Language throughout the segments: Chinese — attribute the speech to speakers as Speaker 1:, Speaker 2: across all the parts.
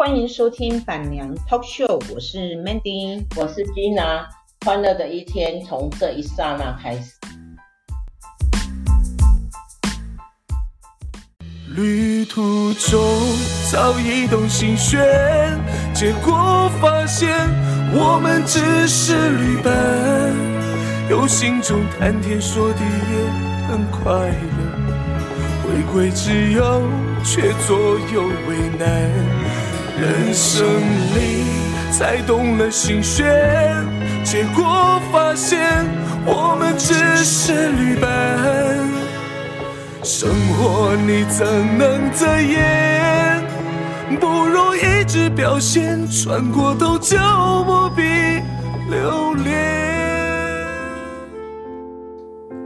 Speaker 1: 欢迎收听板娘 Talk Show，我是 Mandy，
Speaker 2: 我是 Gina，欢乐的一天从这一刹那开始。
Speaker 3: 旅途中早已动心弦，结果发现我们只是旅伴，有心中谈天说地也很快乐，回归之后却左右为难。人生里才懂了心弦，结果发现我们只是旅伴。生活你怎能遮掩？不如一直表现，穿过都就不必留恋。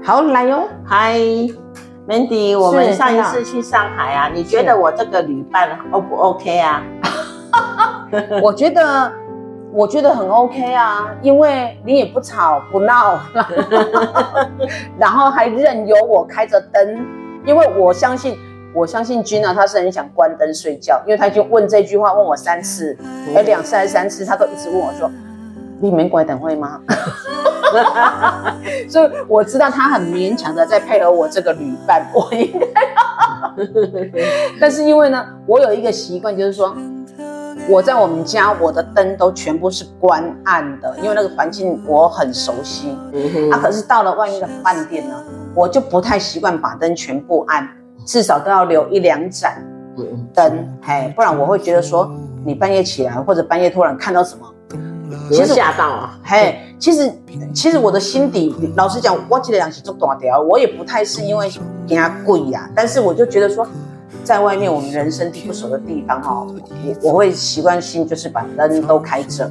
Speaker 2: 好，来哟，嗨，Mandy，我们上一次去上海啊，你觉得我这个旅伴 O 不 OK 啊？
Speaker 4: 我觉得，我觉得很 OK 啊，因为你也不吵不闹，然后还任由我开着灯，因为我相信，我相信 Gina 她是很想关灯睡觉，因为他就问这句话问我三次，哎，两次还是三次，他都一直问我说：“你没关灯会吗？” 所以我知道他很勉强的在配合我这个旅伴，我应该，但是因为呢，我有一个习惯，就是说。我在我们家，我的灯都全部是关暗的，因为那个环境我很熟悉。嗯。啊，可是到了外面的饭店呢，我就不太习惯把灯全部暗，至少都要留一两盏灯，嘿，不然我会觉得说，你半夜起来或者半夜突然看到什么，
Speaker 2: 其实吓到啊，
Speaker 4: 嘿，其实其实我的心底，老实讲，我记得两起做大条，我也不太是因为怕鬼呀，但是我就觉得说。在外面，我们人生地不熟的地方哈，我我会习惯性就是把灯都开着。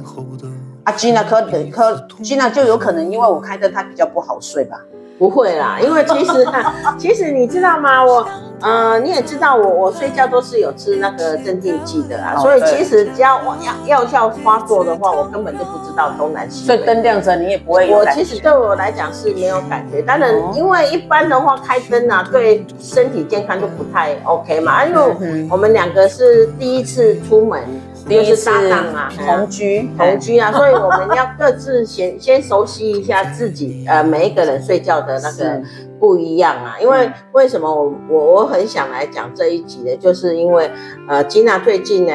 Speaker 4: 啊，Gina 可可 Gina 就有可能因为我开灯，她比较不好睡吧。
Speaker 2: 不会啦，因为其实 其实你知道吗？我，呃，你也知道我，我睡觉都是有吃那个镇定剂的啊，哦、所以其实只要我药药效发作的话，我根本就不知道东南西北。
Speaker 4: 所以灯亮着你也不会有。
Speaker 2: 我其实对我来讲是没有感觉，当然因为一般的话开灯啊，对身体健康就不太 OK 嘛，因为我们两个是第一次出门。第一次搭档啊，
Speaker 4: 同居
Speaker 2: 同居啊，所以我们要各自先先熟悉一下自己，呃，每一个人睡觉的那个不一样啊。因为为什么我我我很想来讲这一集呢？就是因为呃，Gina 最近呢，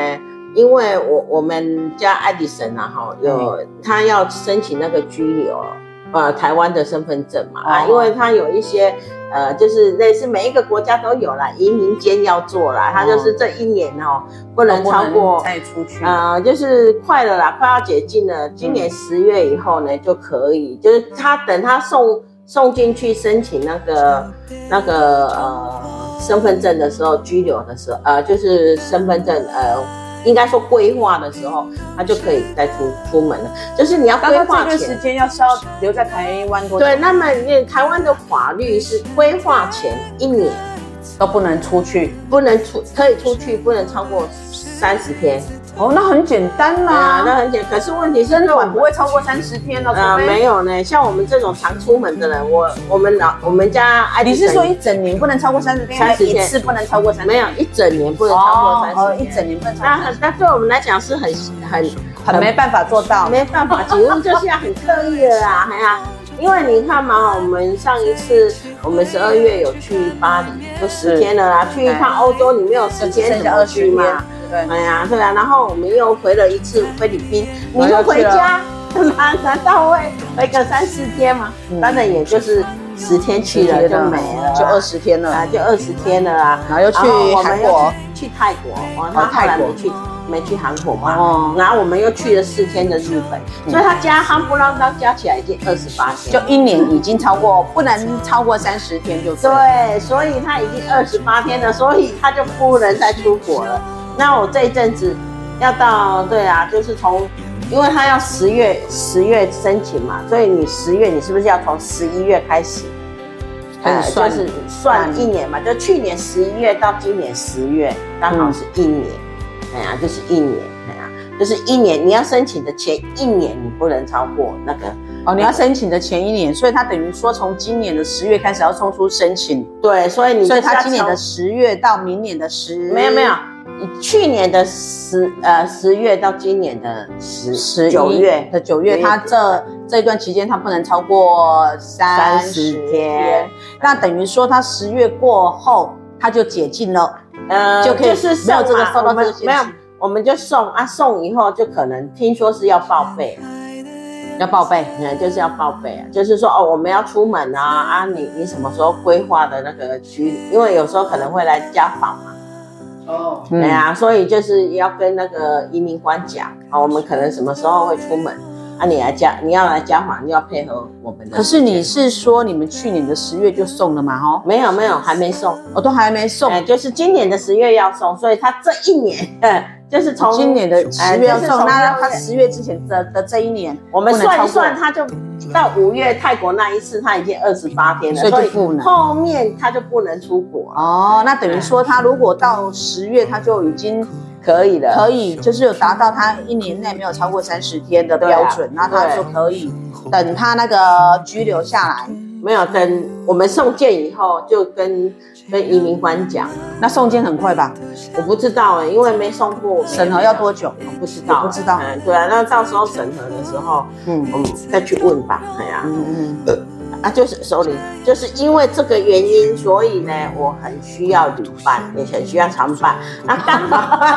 Speaker 2: 因为我我们家爱迪生啊，哈，有他要申请那个居留，呃，台湾的身份证嘛，啊，因为他有一些。呃，就是类似每一个国家都有啦，移民监要做啦，他就是这一年哦，不能超过
Speaker 4: 再出去，
Speaker 2: 呃，就是快了啦，快要解禁了，今年十月以后呢就可以，就是他等他送送进去申请那个那个呃身份证的时候，拘留的时候，呃，就是身份证呃。应该说规划的时候，他就可以再出出门了。就是你要规划前，
Speaker 4: 时间要是要留在台湾多久？
Speaker 2: 对，那么你台湾的法律是规划前一年
Speaker 4: 都不能出去，
Speaker 2: 不能出，可以出去，不能超过三十天。
Speaker 4: 哦，那很简单啦，
Speaker 2: 啊，那很简单。可是问题是，那
Speaker 4: 不会超过三十天了。
Speaker 2: 啊，没有呢。像我们这种常出门的人，我我们老我们家爱迪生，
Speaker 4: 你是说一整年不能超过三十天？三十天一次不能超过三十天？
Speaker 2: 没有，一整年不能超过三十天。
Speaker 4: 哦，一整年不能超过。
Speaker 2: 那那对我们来讲是很很
Speaker 4: 很没办法做到，
Speaker 2: 没办法，请问就是要很刻意的啊，哎呀，因为你看嘛，我们上一次我们十二月有去巴黎，就十天了啦，去一趟欧洲，你没有时间怎么去嘛？对，哎呀，对啊，然后我们又回了一次菲律宾，你就回家，难 难道会回个三四天吗？当然也就是十天去了就没了，
Speaker 4: 就二十天了，
Speaker 2: 啊，就二十天了啊，
Speaker 4: 然后又去韩国，
Speaker 2: 去泰国，哦，他后来没去，没去韩国嘛，哦，然后我们又去了四天的日本，所以他加夯不啷当加起来已经二十八天，
Speaker 4: 就一年已经超过，不能超过三十天就
Speaker 2: 对，所以他已经二十八天了，所以他就不能再出国了。那我这一阵子要到，对啊，就是从，因为他要十月十月申请嘛，所以你十月你是不是要从十一月开始，开始算，就是算一年嘛？就去年十一月到今年十月，刚好是一年，哎呀，就是一年，哎呀，就是一年。你要申请的前一年，你不能超过那个
Speaker 4: 哦。你要申请的前一年，所以他等于说从今年的十月开始要送出申请。
Speaker 2: 对，所以你
Speaker 4: 所以他今年的十月到明年的十，
Speaker 2: 没有没有。去年的十呃十月到今年的十
Speaker 4: 十
Speaker 2: 九月。
Speaker 4: 的九月，他这这一段期间他不能超过三十天，那等于说他十月过后他就解禁了，
Speaker 2: 呃，
Speaker 4: 就可以
Speaker 2: 就是
Speaker 4: 没有这个受到这个
Speaker 2: 没有，我们就送啊，送以后就可能听说是要报备。
Speaker 4: 要报备，
Speaker 2: 嗯，就是要报备啊，就是说哦，我们要出门啊啊，你你什么时候规划的那个区？因为有时候可能会来家访嘛。哦，对啊，所以就是要跟那个移民官讲啊，我们可能什么时候会出门啊？你来加，你要来加访，你要配合我们的。
Speaker 4: 可是你是说你们去年的十月就送了吗？哦，
Speaker 2: 没有没有，还没送，
Speaker 4: 我都还没送，
Speaker 2: 哎，就是今年的十月要送，所以他这一年。就是从
Speaker 4: 今年的十月要送，
Speaker 2: 呃、
Speaker 4: 那他十月之前的的这一年，
Speaker 2: 我们算一算，他就到五月泰国那一次，他已经二十八天了，所以不能。后面他就不能出国
Speaker 4: 哦。那等于说，他如果到十月，他就已经可以了，可以就是有达到他一年内没有超过三十天的标准，啊、那他就可以等他那个拘留下来。
Speaker 2: 没有，等我们送件以后，就跟跟移民官讲。
Speaker 4: 那送件很快吧？
Speaker 2: 我不知道哎、欸，因为没送过，
Speaker 4: 审核要多久？
Speaker 2: 我不知道，
Speaker 4: 不知道。
Speaker 2: 嗯，对啊，那到时候审核的时候，嗯，我们再去问吧。哎呀、啊，嗯嗯嗯。啊，就是首领，就是因为这个原因，所以呢，我很需要旅伴，也很需要常伴。那刚好，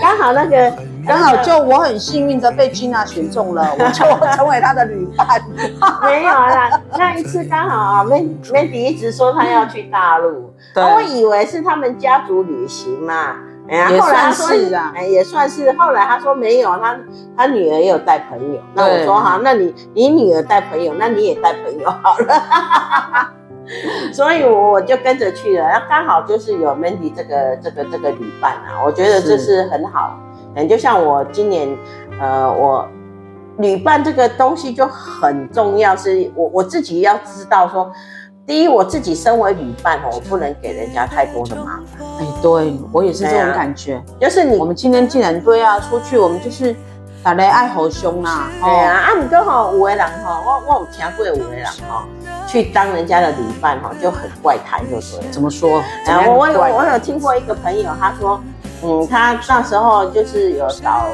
Speaker 2: 刚好那个，
Speaker 4: 刚好就我很幸运的被 Gina 选中了，我就 成为他的旅伴。
Speaker 2: 没有啦，那一次刚好啊，Mandy 一直说他要去大陆，对我以为是他们家族旅行嘛。哎呀，后来他说哎，也算是。后来他说没有，他他女儿也有带朋友。那我说好，那你你女儿带朋友，那你也带朋友好了。所以我我就跟着去了。那刚好就是有 Mandy 这个这个这个旅伴啊，我觉得这是很好。嗯，就像我今年，呃，我旅伴这个东西就很重要，是我我自己要知道说。第一，我自己身为旅伴哦，我不能给人家太多的麻烦。
Speaker 4: 哎，对我也是这种感觉。
Speaker 2: 啊、就是你，
Speaker 4: 我们今天既然对啊，出去我们就是打雷爱好凶啊。
Speaker 2: 对啊，啊，不过吼，有的人吼，我我有听过有的人吼，去当人家的旅伴吼，就很怪胎，就对。
Speaker 4: 怎么说？
Speaker 2: 啊，我我有我有听过一个朋友，他说，嗯，他那时候就是有找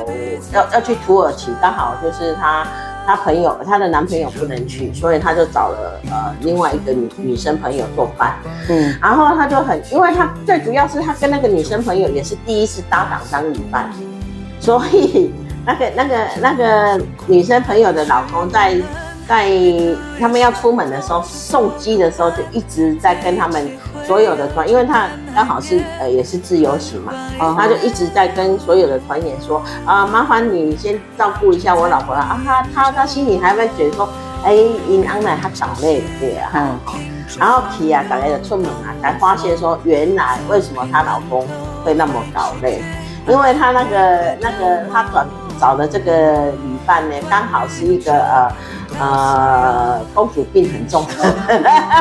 Speaker 2: 要要去土耳其，刚好就是他。她朋友，她的男朋友不能去，所以她就找了呃另外一个女女生朋友做伴。嗯，然后她就很，因为她最主要是她跟那个女生朋友也是第一次搭档当女伴，所以那个那个那个女生朋友的老公在。在他们要出门的时候，送机的时候就一直在跟他们所有的团，因为他刚好是呃也是自由行嘛，他就一直在跟所有的团员说啊，麻烦你先照顾一下我老婆了啊，他他他心里还会觉得说，哎，因安奶他长累对啊，嗯，然后提啊，大概的出门啊，才发现说原来为什么她老公会那么搞累，因为他那个那个他转找的这个旅伴呢，刚好是一个呃。呃，公主病很重，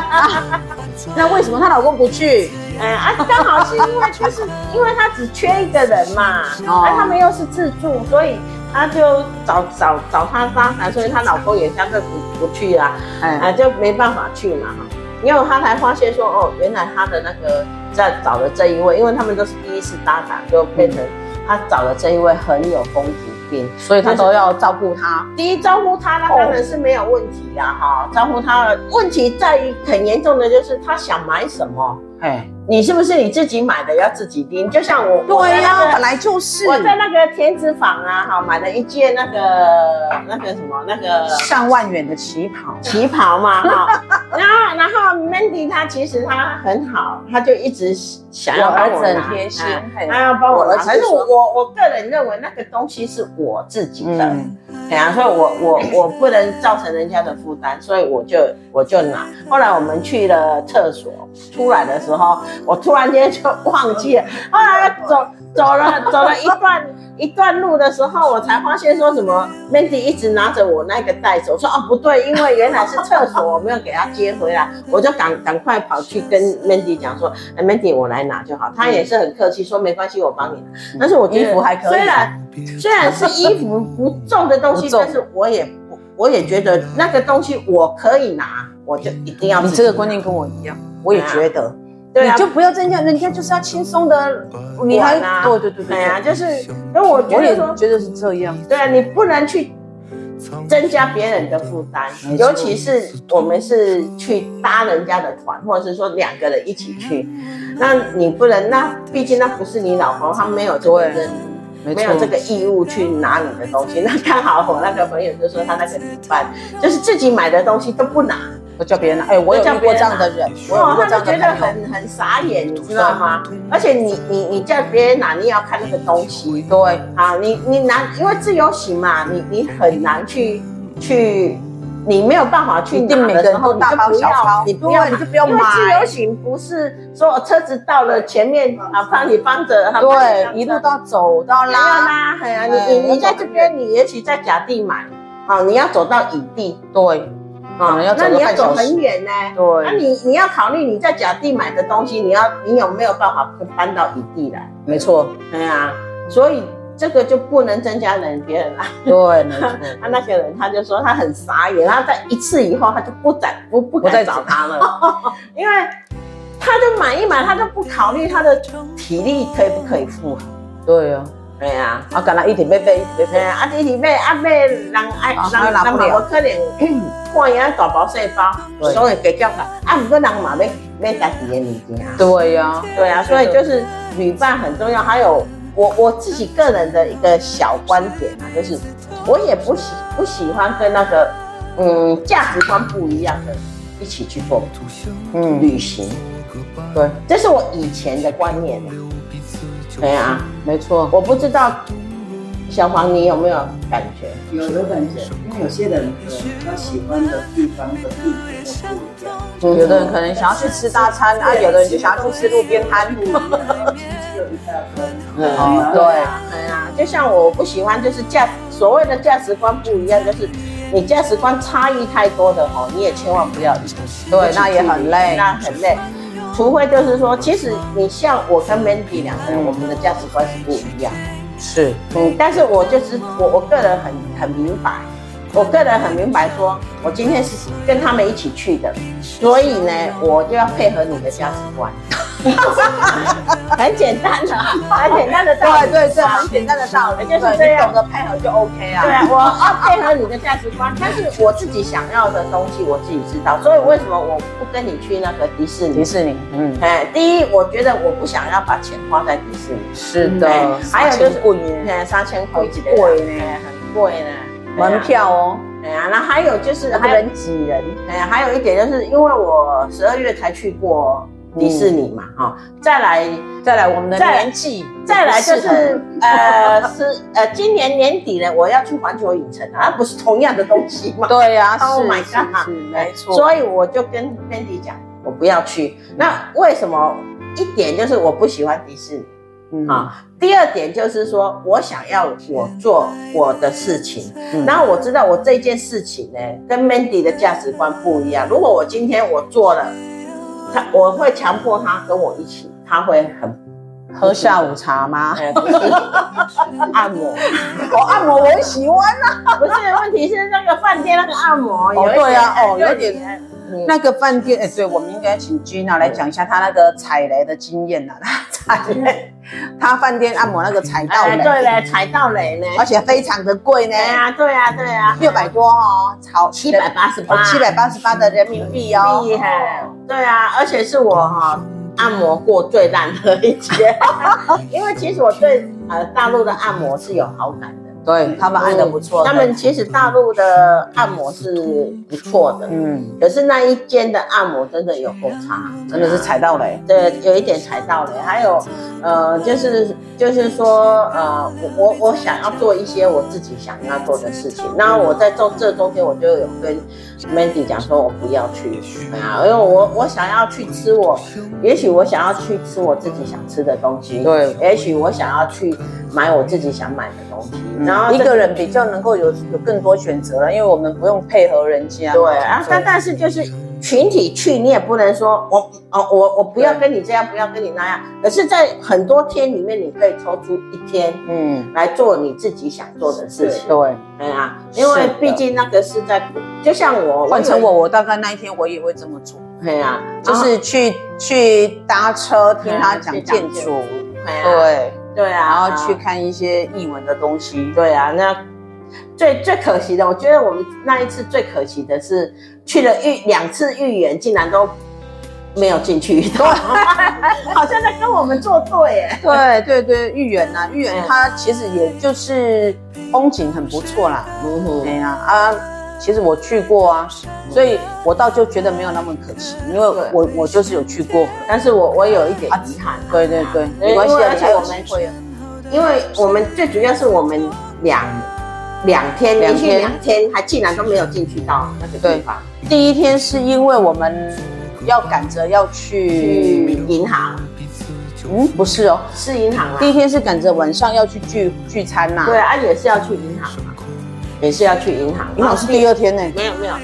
Speaker 4: 那为什么她老公不去？
Speaker 2: 哎啊，刚好是因为就是因为她只缺一个人嘛，哦，而他们又是自助，所以她就找找找他搭档，所以她老公也相对不不去啊，哎，啊，就没办法去嘛。哈，因为她才发现说哦，原来她的那个在找的这一位，因为他们都是第一次搭档，就变成她找的这一位很有公主。
Speaker 4: 所以他都要照顾他。
Speaker 2: 第一，照顾他，那当然是没有问题啦，哈。照顾他的问题在于很严重的就是他想买什么，哎。你是不是你自己买的要自己拎？就像我，
Speaker 4: 对呀、啊，本来就是
Speaker 2: 我在那个田子坊啊，哈，买了一件那个那个什么那个
Speaker 4: 上万元的旗袍，
Speaker 2: 旗袍嘛，哈。然后然后 Mandy 她其实她很好，她就一直想要帮我拿，
Speaker 4: 很贴心，
Speaker 2: 她要帮我拿。可是我我我个人认为那个东西是我自己的。嗯对啊，所以我我我不能造成人家的负担，所以我就我就拿。后来我们去了厕所，出来的时候，我突然间就忘记了。后来走走了走了一段一段路的时候，我才发现说什么 Mandy 一直拿着我那个袋子。我说哦不对，因为原来是厕所，我没有给他接回来，我就赶赶快跑去跟 Mandy 讲说，哎 Mandy 我来拿就好。他也是很客气，说没关系，我帮你拿。但是我
Speaker 4: 衣服还可以，虽
Speaker 2: 然虽然是衣服不重的东西。但是我也我我也觉得那个东西我可以拿，我就一定要。
Speaker 4: 你这个观念跟我一样，我也觉得。
Speaker 2: 对啊。
Speaker 4: 你就不要增加，人家就是要轻松的，你还
Speaker 2: 管啊
Speaker 4: 对对对对。
Speaker 2: 对啊，就是，因为我觉
Speaker 4: 我也
Speaker 2: 得说，
Speaker 4: 觉得是这样。
Speaker 2: 对啊，你不能去增加别人的
Speaker 4: 负担，
Speaker 2: 尤其是我们是去搭人家的团，或者是说两个人一起去，那你不能，那毕竟那不是你老公，他没有这个
Speaker 4: 对
Speaker 2: 人。
Speaker 4: 没
Speaker 2: 没有这个义务去拿你的东西，那刚好我那个朋友就说他那个女伴就是自己买的东西都不拿，
Speaker 4: 我叫别人拿，哎，我有遇过这样的人，我有遇
Speaker 2: 哦，
Speaker 4: 过这
Speaker 2: 他就觉得。很很傻眼，你知道吗？而且你你你叫别人拿，你也要看那个东西，
Speaker 4: 对，
Speaker 2: 啊，你你拿，因为自由行嘛，你你很难去去，你没有办法去
Speaker 4: 一定每个人
Speaker 2: 拿的时候，你
Speaker 4: 都大包
Speaker 2: 就不要
Speaker 4: 小包，
Speaker 2: 你不要
Speaker 4: 对你就不要
Speaker 2: 因为自由行不是说车子到了前面啊，帮你放着，他帮你对，
Speaker 4: 一路到走到
Speaker 2: 拉
Speaker 4: 拉，
Speaker 2: 拉，哎呀，你
Speaker 4: 哎
Speaker 2: 你你在这边，你也许在甲地买，啊，你要走到乙地，
Speaker 4: 对，
Speaker 2: 啊那你要走很远呢，
Speaker 4: 对。
Speaker 2: 那你你要考虑你在甲地买的东西，你要你有没有办法搬到乙地来？
Speaker 4: 没错，
Speaker 2: 对啊，所以这个就不能增加人别人啊。
Speaker 4: 对，没错，
Speaker 2: 他 那个人他就说他很傻眼，他在一次以后他就不再不不
Speaker 4: 不再
Speaker 2: 敢找他了，因为他就买一买，他就不考虑他的体力可以不可以负荷。
Speaker 4: 对啊，
Speaker 2: 对呀，
Speaker 4: 啊，敢若一直要买，要
Speaker 2: 对
Speaker 4: 买，
Speaker 2: 啊，啊你你买啊买人爱
Speaker 4: 啊
Speaker 2: 人人嘛无可能 看伊啊大包细包，所以加叫他啊，不过人嘛买买家己的物件。啊。
Speaker 4: 对呀，
Speaker 2: 对啊，所以就是旅伴很重要。还有我我自己个人的一个小观点啊，就是我也不喜不喜欢跟那个嗯价值观不一样的一起去做
Speaker 4: 嗯，
Speaker 2: 旅行，
Speaker 4: 对，
Speaker 2: 这是我以前的观念。对啊，
Speaker 4: 没错，
Speaker 2: 我不知道小黄你有没有感觉？
Speaker 5: 有有感觉，因为有些人的他喜欢的地方的地点都不一样。
Speaker 4: 有的人可能想要去吃大餐啊，有的人就想要去吃路边摊，
Speaker 5: 只有一大分。
Speaker 4: 哦
Speaker 2: 对啊，对啊，就像我不喜欢，就是价所谓的价值观不一样，就是你价值观差异太多的哦，你也千万不要一起。
Speaker 4: 对，那也很累，
Speaker 2: 那很累。除非就是说，其实你像我跟 Mandy 两个人，我们的价值观是不一样。
Speaker 4: 是，
Speaker 2: 嗯，但是我就是我，我个人很很明白，我个人很明白说，我今天是跟他们一起去的，所以呢，我就要配合你的价值观。很简单的，很简单的道理。
Speaker 4: 对对对，很简单的道理，
Speaker 2: 就是
Speaker 4: 对
Speaker 2: 这样
Speaker 4: 你懂得配合就 OK 啊。
Speaker 2: 对啊，我要配合你的价值观，但是我自己想要的东西我自己知道，所以为什么我不跟你去那个迪士尼？
Speaker 4: 迪士尼，嗯，
Speaker 2: 哎，第一，我觉得我不想要把钱花在迪士尼。
Speaker 4: 是的
Speaker 2: 哎，还有就是
Speaker 4: 贵耶，
Speaker 2: 哎，三千块一个
Speaker 4: 贵呢
Speaker 2: 哎很贵呢。
Speaker 4: 门票哦，
Speaker 2: 哎呀，那还有就是
Speaker 4: 人挤人，
Speaker 2: 哎呀，还有一点就是因为我十二月才去过迪士尼嘛，哈，再来
Speaker 4: 再来我们的
Speaker 2: 再
Speaker 4: 年纪，
Speaker 2: 再来就是呃是呃今年年底呢，我要去环球影城啊，不是同样的东西嘛？
Speaker 4: 对呀
Speaker 2: ，Oh
Speaker 4: 是
Speaker 2: my
Speaker 4: 是
Speaker 2: god，
Speaker 4: 没错，
Speaker 2: 所以我就跟 Mandy 讲，我不要去。那为什么？一点就是我不喜欢迪士尼
Speaker 4: 嗯
Speaker 2: 啊。第二点就是说我想要我做我的事情，
Speaker 4: 嗯
Speaker 2: 然后我知道我这件事情呢跟 Mandy 的价值观不一样。如果我今天我做了，他我会强迫他跟我一起，他会很
Speaker 4: 喝下午茶
Speaker 2: 吗？按摩，
Speaker 4: 我按摩我很喜欢啊，
Speaker 2: 不是问题是那个饭店那个按摩有一点
Speaker 4: 对啊哦有点
Speaker 2: 嗯
Speaker 4: 那个饭店，哎，对，我们应该请 Gina 来讲一下她那个踩雷的经验啊，踩雷，她饭店按摩那个踩到
Speaker 2: 哎，对
Speaker 4: 雷，
Speaker 2: 嘞，踩到雷呢。
Speaker 4: 而且非常的贵呢。
Speaker 2: 对，啊，对啊，对啊，
Speaker 4: 六百多哦，超
Speaker 2: 七百八十八，
Speaker 4: 哦，七百八十八的人民币哦，
Speaker 2: 厉害。对啊，而且是我哈、按摩过最烂的一间，因为其实我对呃大陆的按摩是有好感的。
Speaker 4: 对他们按的不错，
Speaker 2: 他们其实大陆的按摩是不错的，
Speaker 4: 嗯，
Speaker 2: 可是那一间的按摩真的有够差，
Speaker 4: 真的是踩到雷，
Speaker 2: 对，有一点踩到雷。还有，呃，就是就是说，呃，我我我想要做一些我自己想要做的事情。那我在中这中间，我就有跟 Mandy 讲说，我不要去，啊，因为我我想要去吃我，也许我想要去吃我自己想吃的东西，
Speaker 4: 对。
Speaker 2: 也许我想要去买我自己想买的东西，然后
Speaker 4: 一个人比较能够有有更多选择了，因为我们不用配合人家，
Speaker 2: 对啊，但但是就是群体去，你也不能说我哦，我我不要跟你这样，不要跟你那样。可是，在很多天里面，你可以抽出一天
Speaker 4: 嗯，
Speaker 2: 来做你自己想做的事情。
Speaker 4: 对，
Speaker 2: 对啊，因为毕竟那个是在，就像我
Speaker 4: 换成我，，我大概那一天我也会这么做，
Speaker 2: 对啊，
Speaker 4: 就是去去搭车听他讲建筑，对。
Speaker 2: 对啊，
Speaker 4: 然后去看一些译文的东西，
Speaker 2: 对啊，那最最可惜的，我觉得我们那一次最可惜的是去了预两次预演，竟然都。没有进去，对，好像在跟我们作对耶。
Speaker 4: 对对对，豫园呐，豫园它其实也就是风景很不错啦。嗯哼，对呀啊，其实我去过啊，所以我倒就觉得没有那么可惜，因为我我就是有去过，
Speaker 2: 但是我我有一点遗憾。
Speaker 4: 对对对，没关系，
Speaker 2: 而且我们会，因为我们最主要是我们两两天连续两天还竟然都没有进去到那个地方。
Speaker 4: 第一天是因为我们。要赶着要去
Speaker 2: 银行，
Speaker 4: 嗯，不是哦，
Speaker 2: 是银行啊。
Speaker 4: 第一天是赶着晚上要去聚聚餐呐。
Speaker 2: 对啊，也是要去银行嘛，也是要去银行。
Speaker 4: 银行是第二天呢？
Speaker 2: 没有没有，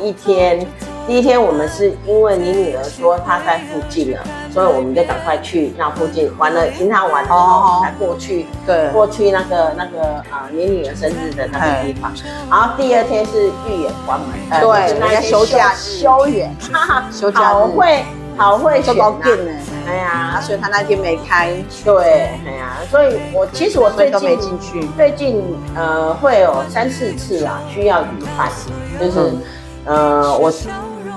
Speaker 2: 第一天。第一天我们是因为你女儿说她在附近了，所以我们就赶快去那附近玩了，平常玩了之后才过去，对，过去那个那个啊，你女儿生日的那个地方。然后第二天是预演关门，
Speaker 4: 对，那家休假休园，
Speaker 2: 休假好会好会选
Speaker 4: 呢，哎呀，所以他那天没开，
Speaker 2: 对，哎呀，所以我其实我最近
Speaker 4: 都没进去，
Speaker 2: 最近呃会有三四次啊需要旅伴，就是呃我。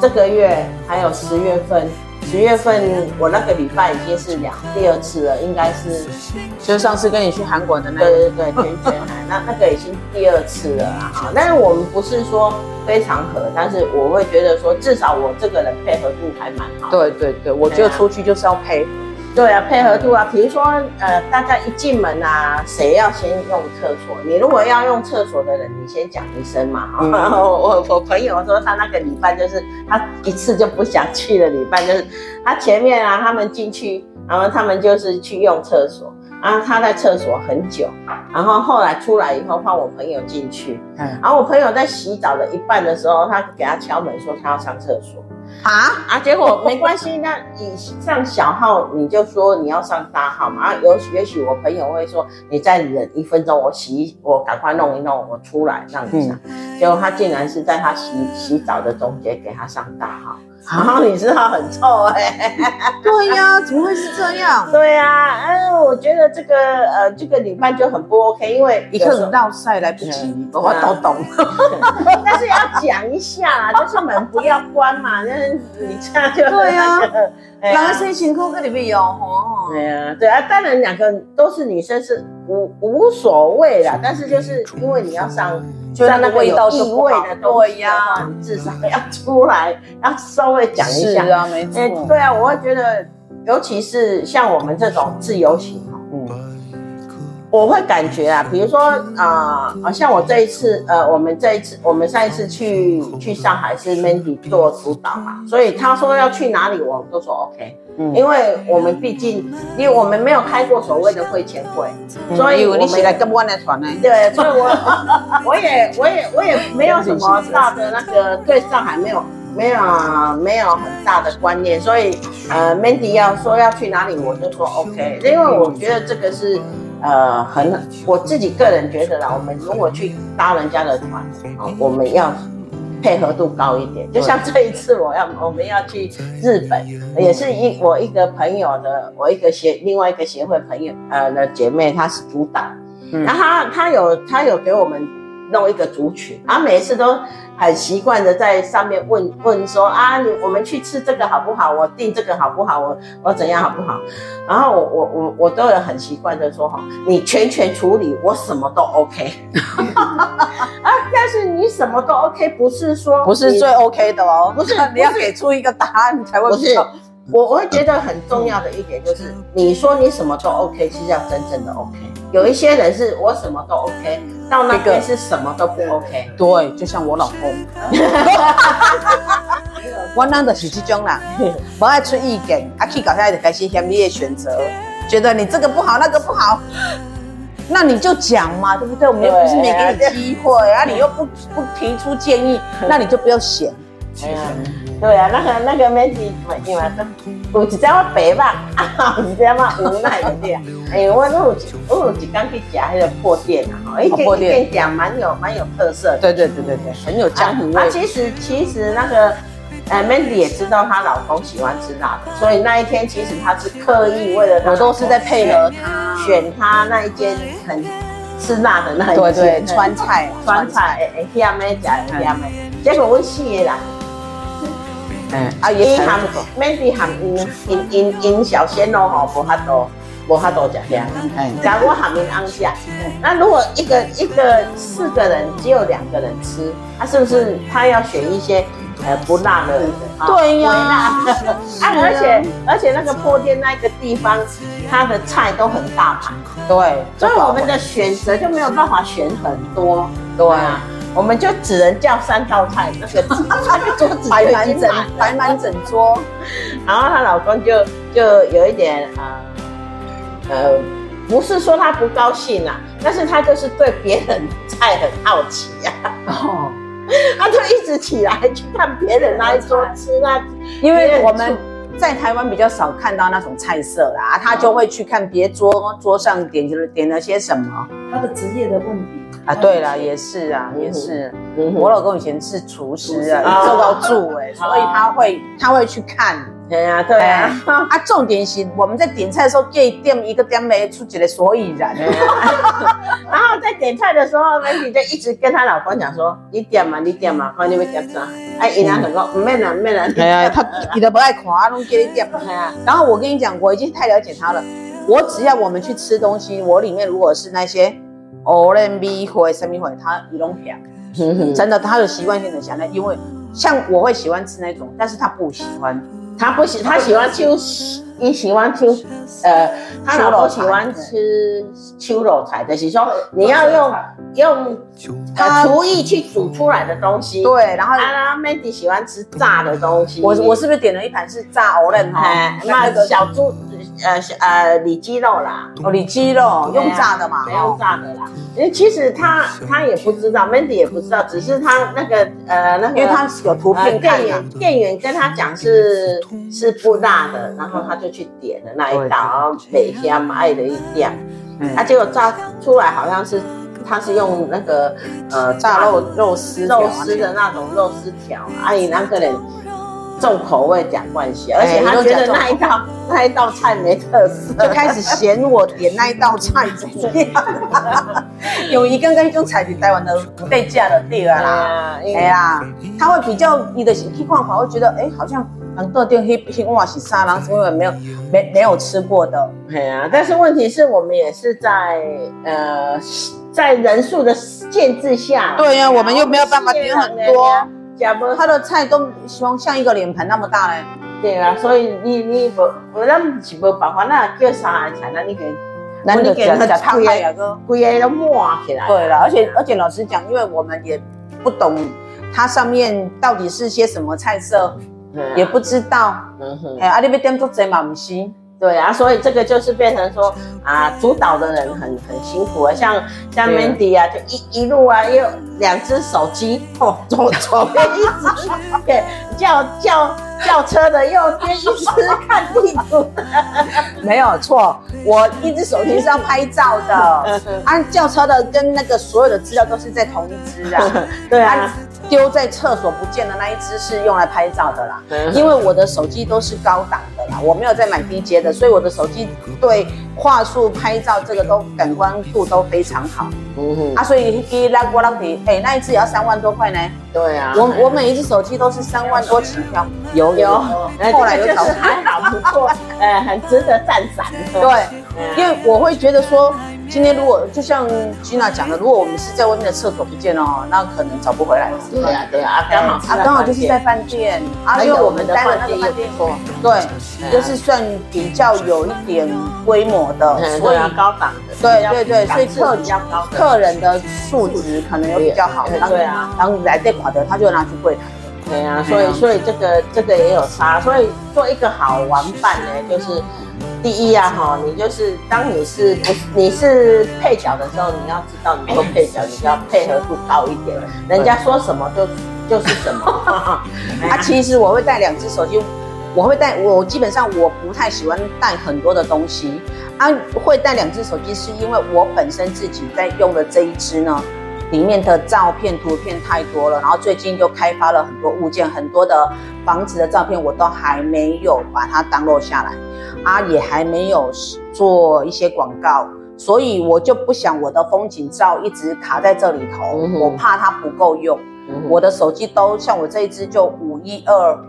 Speaker 2: 这个月还有十月份，十月份我那个礼拜已经是两第二次了，应该是，
Speaker 4: 就上次跟你去韩国的那个，
Speaker 2: 对对对，天泉海，那那个已经第二次了啊。但是我们不是说非常合，但是我会觉得说，至少我这个人配合度还蛮好。
Speaker 4: 对对对，我觉得出去就是要配合。
Speaker 2: 对啊，配合度啊，比如说，呃，大家一进门啊，谁要先用厕所？你如果要用厕所的人，你先讲一声嘛。嗯、我我朋友说他那个礼拜就是他一次就不想去了，礼拜就是他前面啊，他们进去，然后他们就是去用厕所，然后他在厕所很久，然后后来出来以后换我朋友进去，嗯，然后我朋友在洗澡的一半的时候，他给他敲门说他要上厕所。啊啊！结果没关系，那你上小号你就说你要上大号嘛。啊，有也许我朋友会说你再忍一分钟，我洗我赶快弄一弄，我出来让你上。嗯、结果他竟然是在他洗洗澡的中间给他上大号。然后你知道很臭哎、欸，
Speaker 4: 对呀，怎么会是这样？
Speaker 2: 对呀，哎，我觉得这个呃，这个旅伴就很不 OK，因为
Speaker 4: 一个人闹赛来不及，我都懂。
Speaker 2: 讲一下啦，就是门不要关嘛，就是你这样就
Speaker 4: 对 呀。两个谁情况这里面有哦？
Speaker 2: 对啊，对啊，当然两个都是女生是无无所谓啦，但是就是因为你要上。就像那个有异味的东西呀，你至少要出来，要稍微讲一下。
Speaker 4: 是啊，没错。
Speaker 2: 欸，对啊，我会觉得，尤其是像我们这种自由行，嗯，我会感觉啊，比如说啊，呃，像我这一次，呃，我们这一次，我们上一次去去上海是 Mandy 做主导嘛，所以他说要去哪里，我都说 OK。嗯，因为我们毕竟，因为我们没有开过所谓的会前会，所以我们起来跟我来团呢。对，所以我 我也我也我也没有什么大的那个对上海没有没有没有很大的观念，所以呃，Mandy 要说要去哪里，我就说 OK，因为我觉得这个是呃很我自己个人觉得啦，我们如果去搭人家的团，我们要。配合度高一点，就像这一次我要我们要去日本，也是一我一个朋友的，我一个协另外一个协会朋友呃的姐妹，她是主导，嗯，然后她她有她有给我们弄一个组群，然后每一次都。很习惯的在上面问问说啊，你我们去吃这个好不好？我订这个好不好？我我怎样好不好？然后我我我我都有很习惯的说哈，你全权处理，我什么都 OK。啊，但是你什么都 OK，不是说
Speaker 4: 不是最 OK 的哦，
Speaker 2: 不是
Speaker 4: 你要给出一个答案你才会
Speaker 2: 不是。我我会觉得很重要的一点就是，你说你什么都 OK，其实要真正的 OK。有一些人是我什么都 OK，到那边是什么都不 OK。
Speaker 4: 对，就像我老公，我那的是这种啦，不爱出意见，啊去搞下来就开始嫌你的选择，觉得你这个不好，那个不好，那你就讲嘛，对不对？我们又不是没给你机会啊，你又不不提出建议，那你就不要嫌。
Speaker 2: 哎呀，对啊，那个那个 Mandy 因为都有一只我白吧，啊，有一只嘛无奈的对啊。哎，我都有我有一刚去吃那个破店啊，哈，一间一间店蛮有蛮有特色的。
Speaker 4: 对对对对对，很有江湖味。
Speaker 2: 啊，其实其实那个，呃，Mandy 也知道她老公喜欢吃辣的，所以那一天其实她是刻意为了她，
Speaker 4: 我都是在配合她
Speaker 2: 选她那一间很吃辣的那一
Speaker 4: 间，川菜
Speaker 2: 川菜，哎哎，下面讲下面，结果我死的啦。嗯，啊，伊含 Mandy 含因因因因小鲜肉吼，无法度，无法度食遐。哎，假如我含因安下，那如果一个一个四个人只有两个人吃，他是不是他要选一些呃不辣的？
Speaker 4: 对呀，
Speaker 2: 啊，而且而且那个坡店那个地方，它的菜都很大盘，
Speaker 4: 对，
Speaker 2: 所以我们的选择就没有办法选很多，对啊。我们就只能叫三道菜，那个 那个桌子
Speaker 4: 摆满整，摆满整桌。
Speaker 2: 然后她老公就就有一点啊，呃，呃，不是说他不高兴啊，但是他就是对别人菜很好奇呀、啊。哦，他就一直起来去看别人那一桌吃那，
Speaker 4: 因为我们在台湾比较少看到那种菜色啦，他就会去看别桌桌上点点了些什么。
Speaker 5: 他的职业的问题。
Speaker 4: 啊，对了，也是啊，也是。我老公以前是厨师啊，做到助哎，所以他会他会去看。
Speaker 2: 对啊，对啊。
Speaker 4: 啊，重点是我们在点菜的时候，这一点一个点没出几个所以然。
Speaker 2: 然后在点菜的时候，Mandy 就一直跟他老公讲说：“你点嘛，你点嘛，看你要点啥。”哎，人家很说：“唔免啦，唔免啦。”
Speaker 4: 哎呀，他你都不爱看，啊，拢叫你点。然后我跟你讲，我已经太了解他了。我只要我们去吃东西，我里面如果是那些。哦，那米会什么会，他一弄票，真的，他有习惯性的想那，因为像我会喜欢吃那种，但是他不喜欢，
Speaker 2: 他不喜，他喜欢吃，你喜欢吃，呃，他老婆喜欢吃秋肉菜，就是说你要用用呃厨艺去煮出来的东西，
Speaker 4: 对，然后
Speaker 2: 啊，Mandy 喜欢吃炸的东西，
Speaker 4: 我我是不是点了一盘是炸藕仁哈？
Speaker 2: 那个小猪。呃呃，里脊肉啦，
Speaker 4: 哦，里脊肉用炸的嘛，
Speaker 2: 没用炸的啦。因为其实他他也不知道，Mandy 也不知道，只是他那个呃那个，
Speaker 4: 因为他有图片看，
Speaker 2: 店员店员跟他讲是是不辣的，然后他就去点了那一道，美香爱的一样，他结果炸出来好像是他是用那个呃
Speaker 4: 炸肉肉丝
Speaker 2: 肉丝的那种肉丝条，阿姨那个人。重口味假关系，而且他觉得那一道那一道菜没特色，
Speaker 4: 就开始嫌我点那一道菜怎样。有一个跟一种菜比台湾的被价的地方啦，哎呀，他会比较你的情况话，会觉得哎，好像很多店黑黑哇是沙拉，因为没有没没有吃过的。
Speaker 2: 对啊，但是问题是我们也是在呃在人数的限制下，
Speaker 4: 对呀，我们又没有办法点很多。他的菜都像像一个脸盆那么大嘞，
Speaker 2: 对啊，所以你你不不咱是没办法，那叫啥菜，那你给，
Speaker 4: 那你给他烫开了个，
Speaker 2: 规个都抹起来。
Speaker 4: 对了，而且而且老实讲，因为我们也不懂它上面到底是些什么菜色，也不知道。嗯哼，哎，啊你要点做这嘛不是？
Speaker 2: 对啊，所以这个就是变成说啊，主导的人很很辛苦啊，像像 Mandy 啊，就一一路啊，又两只手机 哦，左左边一只，对，叫叫叫车的右边一只看地图，
Speaker 4: 没有错，我一只手机是要拍照的，啊，叫车的跟那个所有的资料都是在同一只啊，
Speaker 2: 对啊。
Speaker 4: 丢在厕所不见的那一只是用来拍照的啦，因为我的手机都是高档的啦，我没有在买低阶的，所以我的手机对画素拍照这个都感光度都非常好。嗯哼，啊，所以第一拉过拉提，哎，那一只也要三万多块呢。
Speaker 2: 对啊，
Speaker 4: 我我每一只手机都是三万多起跳，有有，后来有找
Speaker 2: 还好不错，呃，很值得赞赏。
Speaker 4: 对，因为我会觉得说。今天如果就像 Gina 讲的，如果我们是在外面的厕所不见哦，那可能找不回来了。
Speaker 2: 对啊，对啊，刚好
Speaker 4: 啊，刚好就是在饭店，
Speaker 2: 因为我们待的饭店也不错，
Speaker 4: 对，就是算比较有一点规模的，
Speaker 2: 所以高档的，
Speaker 4: 对对对，所以客客人的素质可能有比较好，
Speaker 2: 对啊，
Speaker 4: 然后来这款的他就拿去柜台，
Speaker 2: 对啊，所以所以这个这个也有差，所以做一个好玩伴呢，就是。第一啊，哈，你就是当你是不你是配角的时候，你要知道你做配角，你就要配合度高一点，人家说什么就就是什么。
Speaker 4: 啊，其实我会带两只手机，我会带我基本上我不太喜欢带很多的东西啊，会带两只手机是因为我本身自己在用的这一只呢，里面的照片图片太多了，然后最近又开发了很多物件，很多的房子的照片我都还没有把它 download 下来，啊，也还没有做一些广告，所以我就不想我的风景照一直卡在这里头，嗯、我怕它不够用。嗯、我的手机都像我这一支就五一二，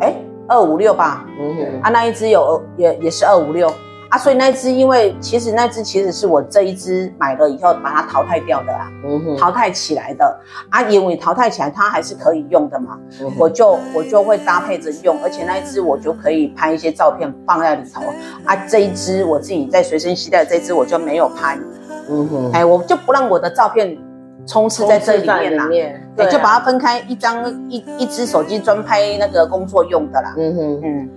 Speaker 4: 哎，二五六吧，嗯、啊，那一支有也也是二五六。啊，所以那只，因为其实那只其实是我这一只买了以后把它淘汰掉的啦，嗯，淘汰起来的啊，因为淘汰起来它还是可以用的嘛，嗯、我就我就会搭配着用，而且那一只我就可以拍一些照片放在里头啊，这一只我自己在随身携带的这一只我就没有拍，嗯哼，哎，我就不让我的照片充斥在这里面啦，对，就把它分开一张一一只手机专拍那个工作用的啦，嗯哼嗯。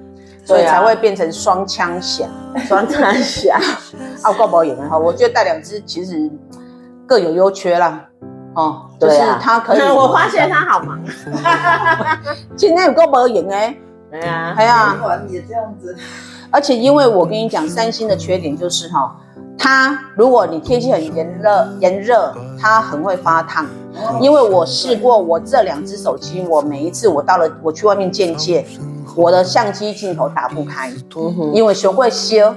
Speaker 4: 所以才会变成双枪侠，双枪侠。啊，够保险的哈，我觉得带两只其实各有优缺啦。哦，就是他可以。
Speaker 2: 我发现他好忙。
Speaker 4: 今天有够保险哎。
Speaker 2: 对啊，
Speaker 4: 对啊。
Speaker 5: 也这样子。
Speaker 4: 而且因为我跟你讲，三星的缺点就是哈，它如果你天气很炎热，炎热它很会发烫。因为我试过，我这两只手机，我每一次我到了我去外面见界。我的相机镜头打不开，因为学会修，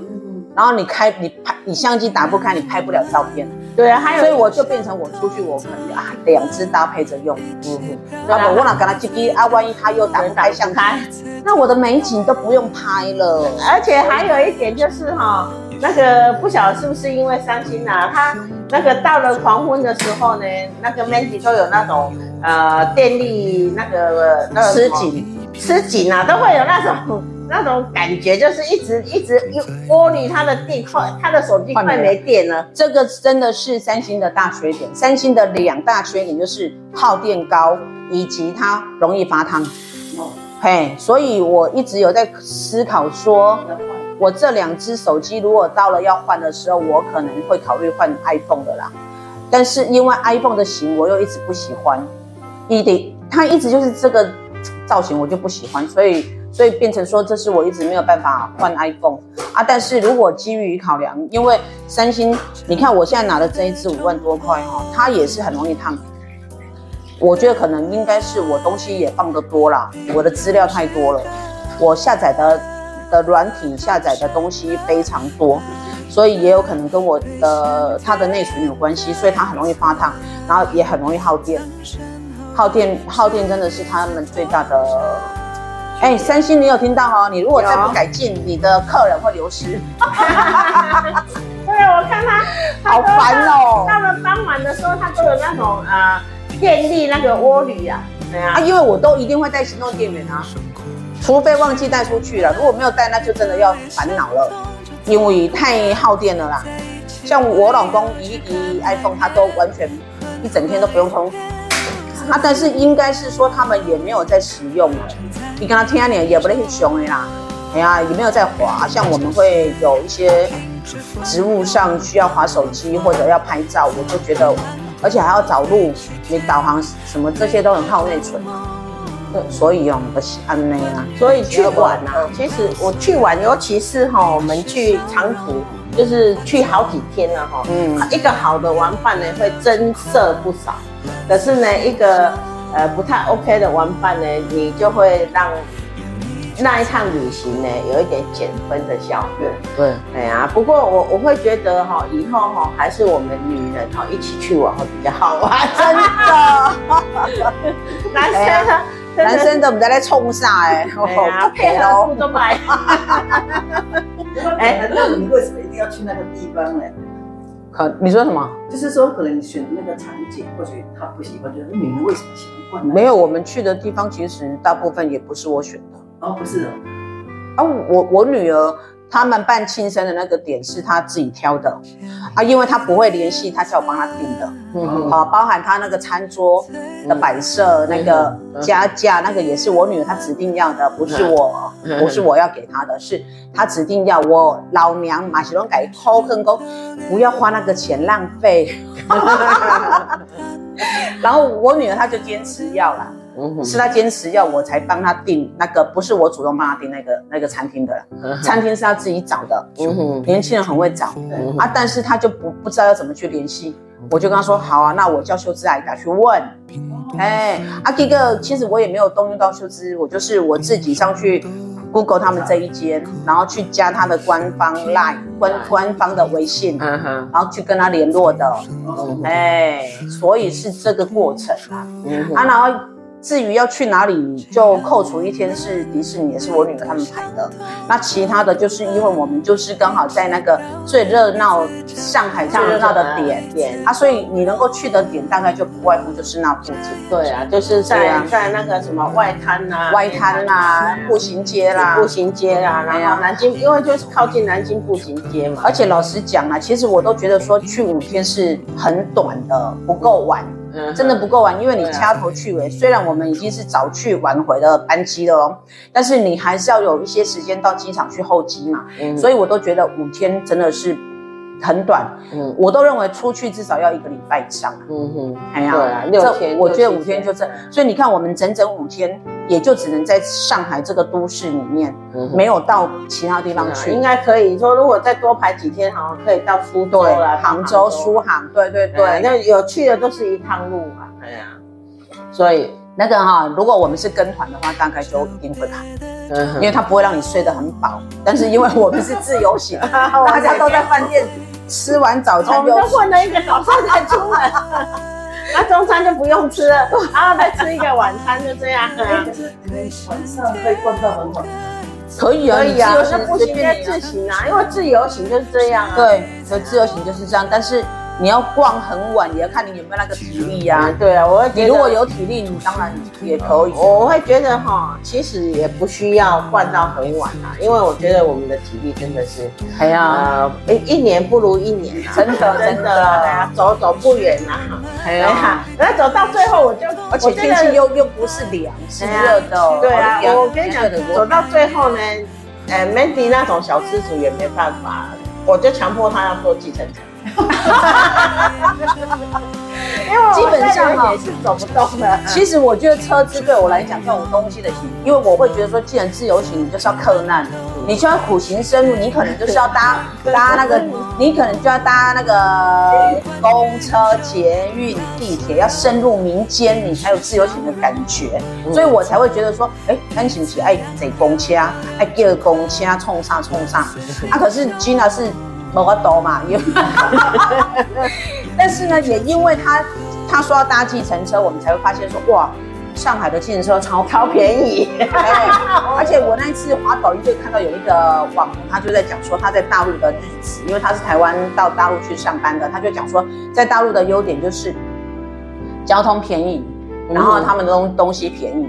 Speaker 4: 然后你开你拍你相机打不开，你拍不了照片。
Speaker 2: 对啊，还有，
Speaker 4: 所以我就变成我出去我可能啊两只搭配着用。嗯哼，那么我哪跟他接机啊？万一他又打不开相机，那我的美景都不用拍了。
Speaker 2: 而且还有一点就是哈，那个不晓得是不是因为伤心啊，他那个到了黄昏的时候呢，那个 Mandy 都有那种呃电力那个那个
Speaker 4: 吃紧。
Speaker 2: 吃紧啊，都会有那种那种感觉，就是一直一直一窝里，他的电快，他的手机快没电了。
Speaker 4: 这个真的是三星的大缺点。三星的两大缺点就是耗电高，以及它容易发烫。哦，嘿，所以我一直有在思考说，我这两只手机如果到了要换的时候，我可能会考虑换 iPhone 的啦。但是因为 iPhone 的型我又一直不喜欢，一定它一直就是这个。造型我就不喜欢，所以所以变成说，这是我一直没有办法换 iPhone 啊。但是如果基于考量，因为三星，你看我现在拿的这一支五万多块哈，它也是很容易烫。我觉得可能应该是我东西也放得多了，我的资料太多了，我下载的的软体下载的东西非常多，所以也有可能跟我的它的内存有关系，所以它很容易发烫，然后也很容易耗电。耗电耗电真的是他们最大的。哎、欸，三星，你有听到哦？你如果再不改进，你的客人会流失。
Speaker 2: 对啊，我看他，他
Speaker 4: 好烦哦。
Speaker 2: 到了傍晚的时候，他都有那种呃电力那个涡旅啊。对啊，
Speaker 4: 因为我都一定会带行动电源啊，除非忘记带出去了。如果没有带，那就真的要烦恼了，因为太耗电了啦。像我老公一一 iPhone，他都完全一整天都不用充。啊，但是应该是说他们也没有在使用了。你跟他听你也不会去熊的啦，哎呀，也没有在滑。像我们会有一些植物上需要滑手机或者要拍照，我就觉得，而且还要找路，你导航什么这些都很耗内存。对，所以哦，不是安内啊。
Speaker 2: 所以去玩啊，其实我去玩，尤其是哈，我们去长途，就是去好几天了哈。嗯，一个好的玩伴呢，会增色不少。可是呢，一个呃不太 OK 的玩伴呢，你就会让那一趟旅行呢有一点减分的效果。
Speaker 4: 对，
Speaker 2: 哎呀，不过我我会觉得哈，以后哈还是我们女人哈一起去玩会比较好 玩，真的。男生呢？
Speaker 4: 男生都不在来冲啥哎，
Speaker 2: 配合互动来。
Speaker 5: 哎，那你为什么一定要去那个地方呢？
Speaker 4: 可你说什么？
Speaker 5: 就是说，可能你选的那个场景，或许他不喜欢，就是你们为什么喜欢？
Speaker 4: 没有，我们去的地方其实大部分也不是我选的。
Speaker 5: 哦，不是哦。
Speaker 4: 啊，我我女儿。他们办庆生的那个点是他自己挑的，啊，因为他不会联系，他叫我帮他订的，嗯，好，包含他那个餐桌的摆设，那个加价，那个也是我女儿她指定要的，不是我，不是我要给她的，是她指定要我老娘马西龙改偷坑工，不要花那个钱浪费，然后我女儿她就坚持要了。
Speaker 2: 嗯
Speaker 4: 是他坚持要我才帮他订那个，不是我主动帮他订那个那个餐厅的，餐厅是他自己找的。
Speaker 2: 嗯
Speaker 4: 年轻人很会找
Speaker 2: 嗯
Speaker 4: 啊，但是他就不不知道要怎么去联系，我就跟他说好啊，那我叫秀芝阿姨打去问。哎，啊，第一个其实我也没有动用到秀芝，我就是我自己上去 Google 他们这一间，然后去加他的官方 Line 官官方的微信，
Speaker 2: 嗯
Speaker 4: 然后去跟他联络的。
Speaker 2: 嗯
Speaker 4: 哎，所以是这个过程啊。
Speaker 2: 嗯
Speaker 4: 啊，然后至于要去哪里，就扣除一天是迪士尼，也是我女儿他们排的。那其他的就是因为我们就是刚好在那个最热闹上海最热闹的点
Speaker 2: 点
Speaker 4: 啊，所以你能够去的点大概就不外乎就是那附近，
Speaker 2: 对啊，就是在
Speaker 4: 啊
Speaker 2: 在那个什么外滩呐、
Speaker 4: 外滩啦、步行街啦
Speaker 2: 步。行街啦，然后南京，因为就是靠近南京步行街嘛。
Speaker 4: 而且老实讲啊，其实我都觉得说去五天是很短的，不够玩。
Speaker 2: 嗯
Speaker 4: 真的不够玩，因为你掐头去尾。虽然我们已经是早去晚回的班机了哦，但是你还是要有一些时间到机场去候机嘛。
Speaker 2: 嗯
Speaker 4: 所以我都觉得五天真的是很短，
Speaker 2: 嗯
Speaker 4: 我都认为出去至少要一个礼拜以上。
Speaker 2: 嗯哼，
Speaker 4: 哎呀，
Speaker 2: 对啊六
Speaker 4: 这
Speaker 2: 天
Speaker 4: 我觉得五天就
Speaker 2: 这，
Speaker 4: 所以你看我们整整五天，也就只能在上海这个都市里面，
Speaker 2: 嗯
Speaker 4: 没有到其他地方去。
Speaker 2: 应该可以说，如果再多排几天，好像可以到苏州了，，
Speaker 4: 杭州、苏杭，对
Speaker 2: 对
Speaker 4: 对，
Speaker 2: 那有去的都是一趟路嘛。哎呀，所以，
Speaker 4: 那个哈，如果我们是跟团的话，大概就一定会排。
Speaker 2: 嗯
Speaker 4: 因为它不会让你睡得很饱，但是因为我们是自由行，大家都在饭店吃完早餐就
Speaker 2: 们就混了一个早餐才出门，那中餐就不用吃了，然后再吃一个晚餐，就这样。
Speaker 5: 哎，可是你们晚上可以逛到很晚，
Speaker 4: 可以啊，
Speaker 2: 可以啊，
Speaker 4: 你自由行
Speaker 2: 那步行街自行啊，因为自由行就是这样啊。
Speaker 4: 对，所以自由行就是这样，但是你要逛很晚，也要看你有没有那个体力呀、
Speaker 2: 啊，对啊，我会觉得
Speaker 4: 你如果有体力，你当然也可以。
Speaker 2: 我会觉得哈，其实也不需要逛到很晚啊，因为我觉得我们的体力真的是，
Speaker 4: 哎呀，
Speaker 2: 呃，一一年不如一年啊，
Speaker 4: 真的
Speaker 2: 真的走走不远呐，
Speaker 4: 哎
Speaker 2: 哎呀，那走到最后我就，
Speaker 4: 而且天气又又不是凉，是热的哦。
Speaker 2: 对啊，我跟你讲，走到最后呢，呃，Mandy 那种小资主也没办法，我就强迫他要坐计程车。因为我
Speaker 4: 基本上
Speaker 2: 也是走不动的。
Speaker 4: 其实我觉得车子对我来讲这种东西的行，因为我会觉得说，既然自由行，你就是要克难，你就要苦行僧路，你可能就是要搭 搭那个，你可能就要搭那个公车、捷运、地铁，要深入民间，你才有自由行的感觉。所以我才会觉得说，哎，咱是不是爱坐公车，爱叫公车冲上冲上？啊，可是 Gina 是没法度嘛，因为但是呢，也因为他他说要搭计程车，我们才会发现说，哇，上海的计程车超
Speaker 2: 超便宜，
Speaker 4: 哎，而且我那一次滑抖音就看到有一个网红，他就在讲说他在大陆的日子，因为他是台湾到大陆去上班的，他就讲说在大陆的优点就是交通便宜，然后他们的东东西便宜。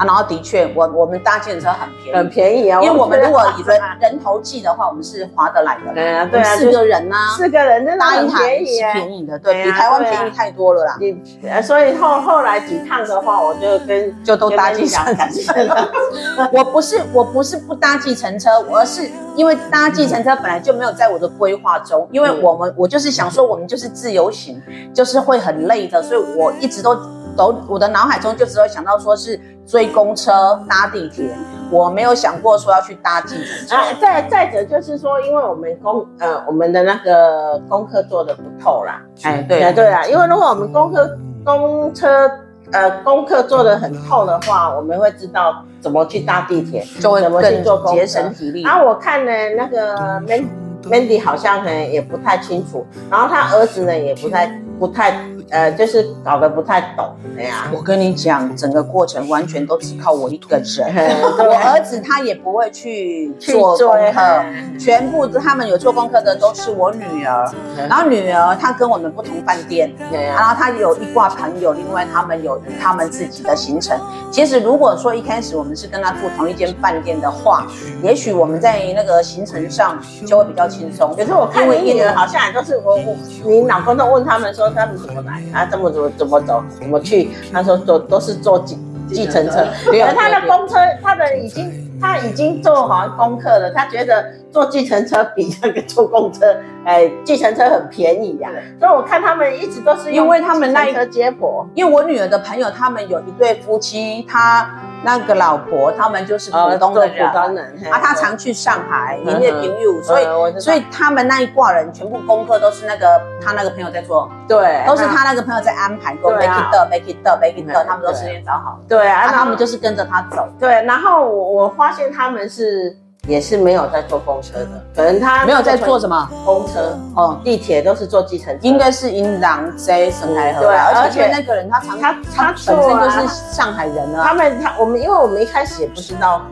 Speaker 4: 啊，然后的确，我我们搭计程车很便宜，
Speaker 2: 很便宜啊。
Speaker 4: 因为我们如果以人 人头计的话，我们是划得来的。
Speaker 2: 对啊，对啊，
Speaker 4: 四个人呐，
Speaker 2: 四个人真的很便宜耶，
Speaker 4: 便宜的，
Speaker 2: 对
Speaker 4: 比台
Speaker 2: 湾
Speaker 4: 便宜太多了啦。
Speaker 2: 你呃所以后后来几趟的话，我就跟
Speaker 4: 就都搭计程车。我不是我不是不搭计程车，而是因为搭计程车本来就没有在我的规划中，因为我们我就是想说我们就是自由行，就是会很累的，所以我一直都都我的脑海中就只有想到说是追公车搭地铁，我没有想过说要去搭计程车。
Speaker 2: 啊，再再者就是说，因为我们功呃我们的那个功课做的不透啦，
Speaker 4: 哎，
Speaker 2: 对啊对啊，因为如果我们功课公车呃功课做的很透的话，我们会知道怎么去搭地铁，
Speaker 4: 就会
Speaker 2: 怎么去
Speaker 4: 更
Speaker 2: 做
Speaker 4: 节省体力。
Speaker 2: 然后我看呢，那个 Man Mandy 好像呢也不太清楚，然后他儿子呢也不太不太呃，就是搞得不太懂，哎呀、
Speaker 4: 我跟你讲，整个过程完全都只靠我一个人。我儿子他也不会去
Speaker 2: 去
Speaker 4: 做
Speaker 2: 做
Speaker 4: 功课，
Speaker 2: 嗯
Speaker 4: 全部他们有做功课的都是我女儿。然后女儿她跟我们不同饭店，然后她有一挂朋友，另外他们有他们自己的行程。其实如果说一开始我们是跟他住同一间饭店的话，也许我们在那个行程上就会比较轻松。
Speaker 2: 可是我看你女儿好像也都是我我你老公都问他们说他们怎么来啊，怎么怎么怎么走？怎么去，他说都都是坐计计程车，可他的公车，他的已经他已经做好功课了，他觉得坐计程车比那个坐公车，哎，计程车很便宜呀、啊。所以我看他们一直都是因为他们那一个接驳，
Speaker 4: 因为我女儿的朋友他们有一对夫妻，他。那个老婆，他们就是普通的人，
Speaker 2: 普通人
Speaker 4: 啊，他常去上海，营业朋友，所以所以他们那一挂人全部功课都是那个他那个朋友在做，
Speaker 2: 对，
Speaker 4: 都是他那个朋友在安排，过 make it up，make it up，make it up，他们都事先找好，
Speaker 2: 对啊，
Speaker 4: 他们就是跟着他走，
Speaker 2: 对，然后我我发现他们是。也是没有在坐公车的，可能他
Speaker 4: 没有在坐什么
Speaker 2: 公车哦，地铁都是坐计程车，
Speaker 4: 应该是因狼在上海河。
Speaker 2: 对，
Speaker 4: 而且那个人他常
Speaker 2: 他他
Speaker 4: 本身就是上海人啊。
Speaker 2: 他们他我们因为我们一开始也不知道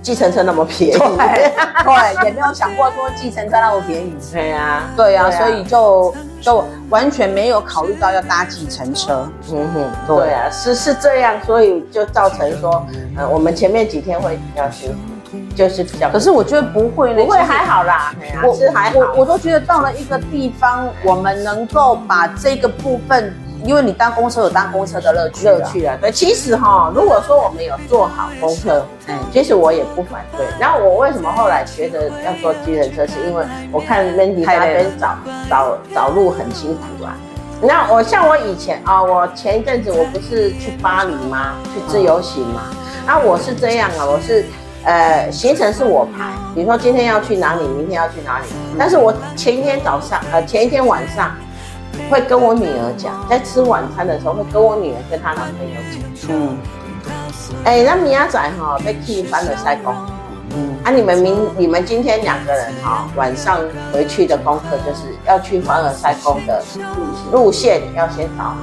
Speaker 2: 计程车那么便宜，
Speaker 4: 对，对，也没有想过说计程车那么便宜。
Speaker 2: 对啊，
Speaker 4: 对啊，所以就就完全没有考虑到要搭计程车。
Speaker 2: 嗯哼，对啊，是是这样，所以就造成说，呃，我们前面几天会比较辛苦。就是比较，
Speaker 4: 可是我觉得不会，
Speaker 2: 不会还好啦。
Speaker 4: 我是还好，我我都觉得到了一个地方，我们能够把这个部分，因为你搭公车有搭公车的乐趣乐趣啊。对，
Speaker 2: 其实哈，如果说我们有做好公车，嗯，其实我也不反对。然后我为什么后来觉得要坐计程车，是因为我看 Mandy 那边找找找路很辛苦啊。那我像我以前啊，我前一阵子我不是去巴黎吗？去自由行嘛。那我是这样啊，我是。呃，行程是我排，比如说今天要去哪里，明天要去哪里。但是我前一天早上，呃，前一天晚上会跟我女儿讲，在吃晚餐的时候会跟我女儿跟她男朋友讲，嗯，哎、欸，那明仔哈被踢翻了赛宫，嗯，啊，你们明你们今天两个人哈晚上回去的功课就是要去凡尔赛宫的路线要先找好，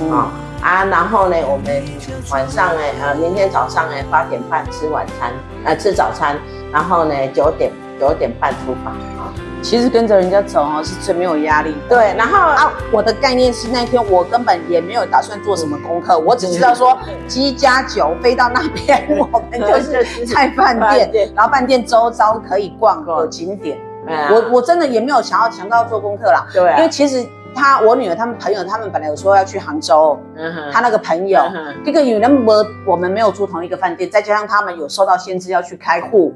Speaker 2: 嗯。嗯啊，然后呢，我们晚上呢，呃，明天早上呢，八点半吃晚餐，呃，吃早餐，然后呢，九点九点半出发啊。
Speaker 4: 其实跟着人家走哦，是最没有压力。
Speaker 2: 对，然后啊，
Speaker 4: 我的概念是那天我根本也没有打算做什么功课，我只知道说机加酒飞到那边，我们就是在饭店，然后饭店周遭可以逛有景点。我我真的也没有想要强到做功课啦。
Speaker 2: 对，
Speaker 4: 因为其实。他我女儿他们朋友，他们本来有说要去杭州，嗯、哼他那个朋友，这个有人我我们没有住同一个饭店，再加上他们有受到限制要去开户，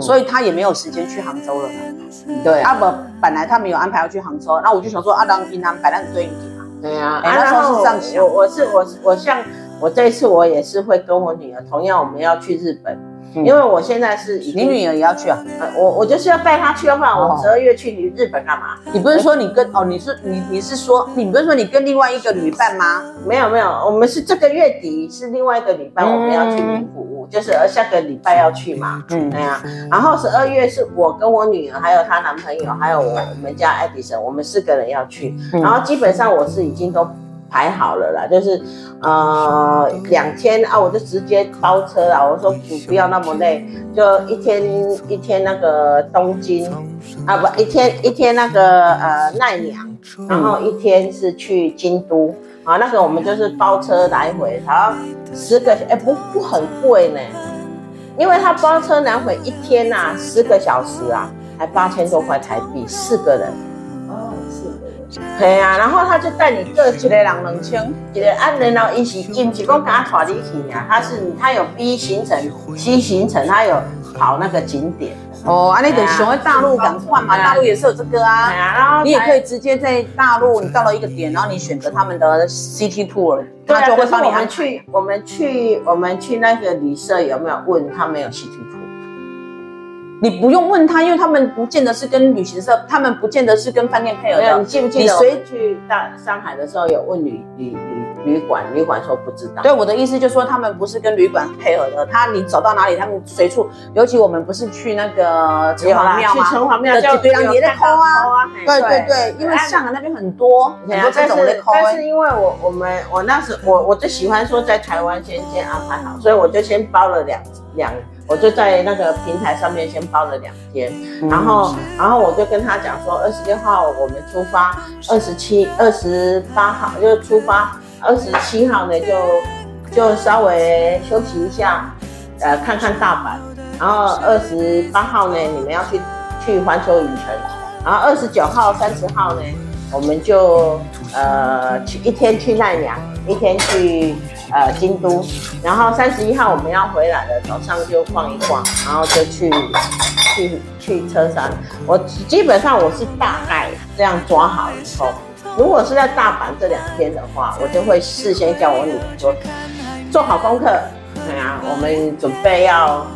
Speaker 4: 所以他也没有时间去杭州了。对，啊不，本来他们有安排要去杭州，那我就想说，啊，让银行摆烂对应嘛。
Speaker 2: 对啊，然后是这样想，我我是我我像我这一次我也是会跟我女儿，同样我们要去日本。因为我现在是你
Speaker 4: 女儿也要去啊，
Speaker 2: 我我就是要带她去，要不然我十二月去日本干嘛？
Speaker 4: 你不是说你跟哦，你是你你是说你不是说你跟另外一个旅伴吗？
Speaker 2: 没有没有，我们是这个月底是另外一个旅伴，我们要去名古屋，就是呃下个礼拜要去嘛。嗯，对呀。然后十二月是我跟我女儿还有她男朋友还有我我们家爱迪生，我们四个人要去。然后基本上我是已经都。排好了啦，就是，呃，两天啊，我就直接包车啦。我说不不要那么累，就一天一天那个东京，啊不，一天一天那个呃奈良，然后一天是去京都，啊那个我们就是包车来回，然后十个，哎不不很贵呢，因为他包车来回一天呐、啊，十个小时啊，才八千多块台币，四个人。对啊，然后他就带你各几个人两千，一个按人然后一起进去，光给他带你去呀。他是他有 B 行程、C 行程，他有跑那个景点。
Speaker 4: 哦，啊，你得选大陆赶快嘛，大陆也是有这个啊。然后你也可以直接在大陆，你到了一个点，然后你选择他们的 City Tour，他就会帮你。我们
Speaker 2: 去，我们去，我们去那个旅社有没有问他没有 City Tour？
Speaker 4: 你不用问他，因为他们不见得是跟旅行社，他们不见得是跟饭店配合的。
Speaker 2: 你记不记得？你随去大上海的时候有问旅旅旅旅馆，旅馆说不知道。
Speaker 4: 对，我的意思就是说，他们不是跟旅馆配合的。他你走到哪里，他们随处。尤其我们不是去那个城隍庙吗？
Speaker 2: 去城隍庙就
Speaker 4: 对啊，也在抠啊。对对对，因为上海那边很多很多这种的抠。
Speaker 2: 但是因为我我们我那时我我就喜欢说在台湾先先安排好，所以我就先包了两两。我就在那个平台上面先包了两天，然后，然后我就跟他讲说，二十六号我们出发，二十七、二十八号就出发，二十七号呢就就稍微休息一下，呃，看看大阪，然后二十八号呢你们要去去环球影城，然后二十九号、三十号呢我们就呃去一天去奈良，一天去呃京都，然后三十一号我们要回来了，早上就逛一逛，然后就去去去车山。我基本上我是大概这样抓好以后，如果是在大阪这两天的话，我就会事先叫我女儿说做好功课，对啊，我们准备要。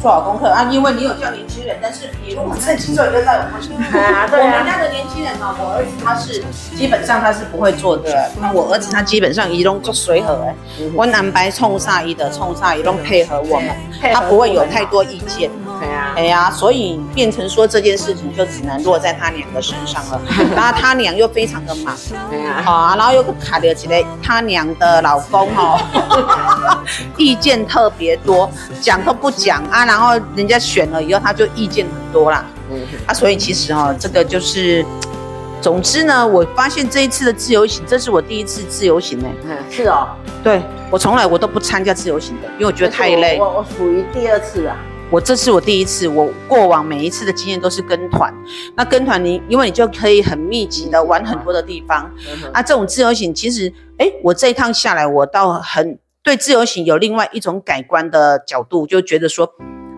Speaker 4: 做好功课啊，因为你有叫年轻人，但是你如果自己做一个那有关系。啊，对啊。我们家的年轻人呢，我儿子他是基本上他是不会做的。那我儿子他基本上一拢做随和哎，我安排冲啥一的冲啥一拢配合我们，他不会有太多意见。哎呀，所以变成说这件事情就只能落在他娘的身上了。然后他娘又非常的忙，对啊，啊，然后又卡了起来，他娘的老公哦，意见特别多，讲都不讲啊，然后人家选了以后他就意见很多啦。嗯，啊，所以其实哦，这个就是，总之呢，我发现这一次的自由行，这是我第一次自由行哎。
Speaker 2: 嗯，是哦，
Speaker 4: 对，我从来我都不参加自由行的，因为我觉得太累。
Speaker 2: 我我属于第二次啊。
Speaker 4: 我这是我第一次，我过往每一次的经验都是跟团。那跟团你，因为你就可以很密集的玩很多的地方。啊，这种自由行其实，哎，我这一趟下来，我倒很对自由行有另外一种改观的角度，就觉得说。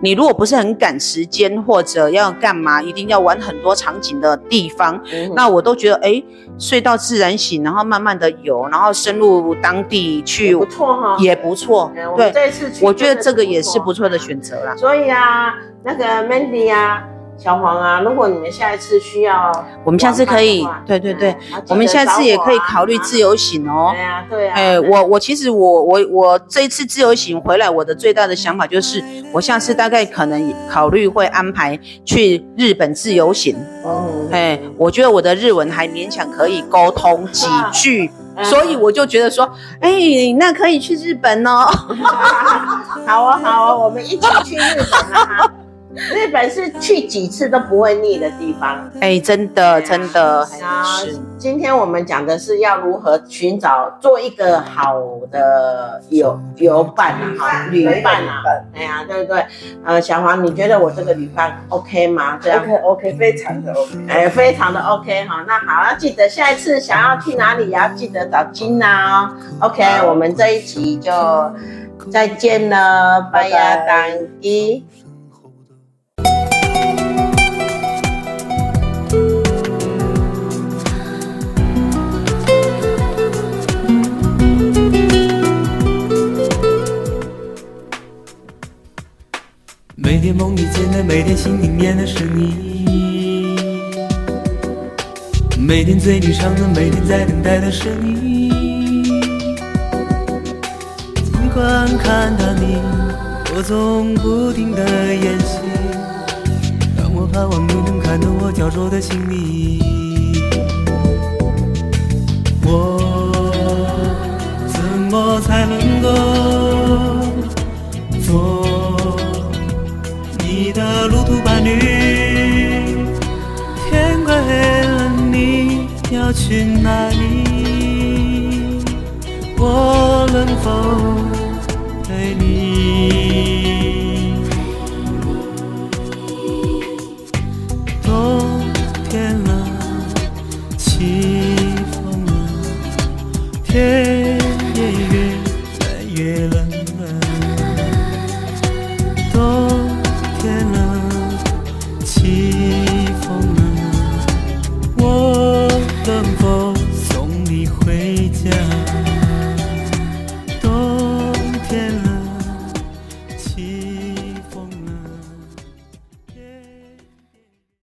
Speaker 4: 你如果不是很赶时间，或者要干嘛，一定要玩很多场景的地方，嗯、那我都觉得，哎、欸，睡到自然醒，然后慢慢的游，然后深入当地去，
Speaker 2: 不错哈，
Speaker 4: 也不错。
Speaker 2: 嗯、对，这次去
Speaker 4: 我觉得这个也是不错的选择啦。
Speaker 2: 所以啊，那个 Mandy 啊。小黄啊，如果你们下一次需要，
Speaker 4: 我们下次可以，对对对，我们下次也可以考虑自由行哦。
Speaker 2: 对啊，对啊。
Speaker 4: 哎、欸，我我其实我我我这一次自由行回来，我的最大的想法就是，我下次大概可能考虑会安排去日本自由行。哦、嗯。哎、欸，我觉得我的日文还勉强可以沟通几句，啊、所以我就觉得说，哎、欸，那可以去日本哦。
Speaker 2: 好啊好啊，我们一起去日本啊。日本是去几次都不会腻的地方，
Speaker 4: 哎、欸，真的真的。
Speaker 2: 啊，今天我们讲的是要如何寻找做一个好的游游伴啊，哈，旅伴啊，哎呀，对不对？呃，小黄，你觉得我这个旅伴 OK 吗？这样
Speaker 5: OK OK，非常的 OK，
Speaker 2: 哎、欸，非常的 OK 哈。那好，要记得下一次想要去哪里，也要记得找金娜哦。OK，我们这一集就再见了，拜呀，当一。
Speaker 3: 每天梦里见的，每天心里面的是你；每天嘴里唱的，每天在等待的是你。尽管看到你，我总不停的演戏，让我盼望你能看懂我焦灼的心里。我怎么才能够做？你的路途伴侣，天快黑了，你要去哪里？我能否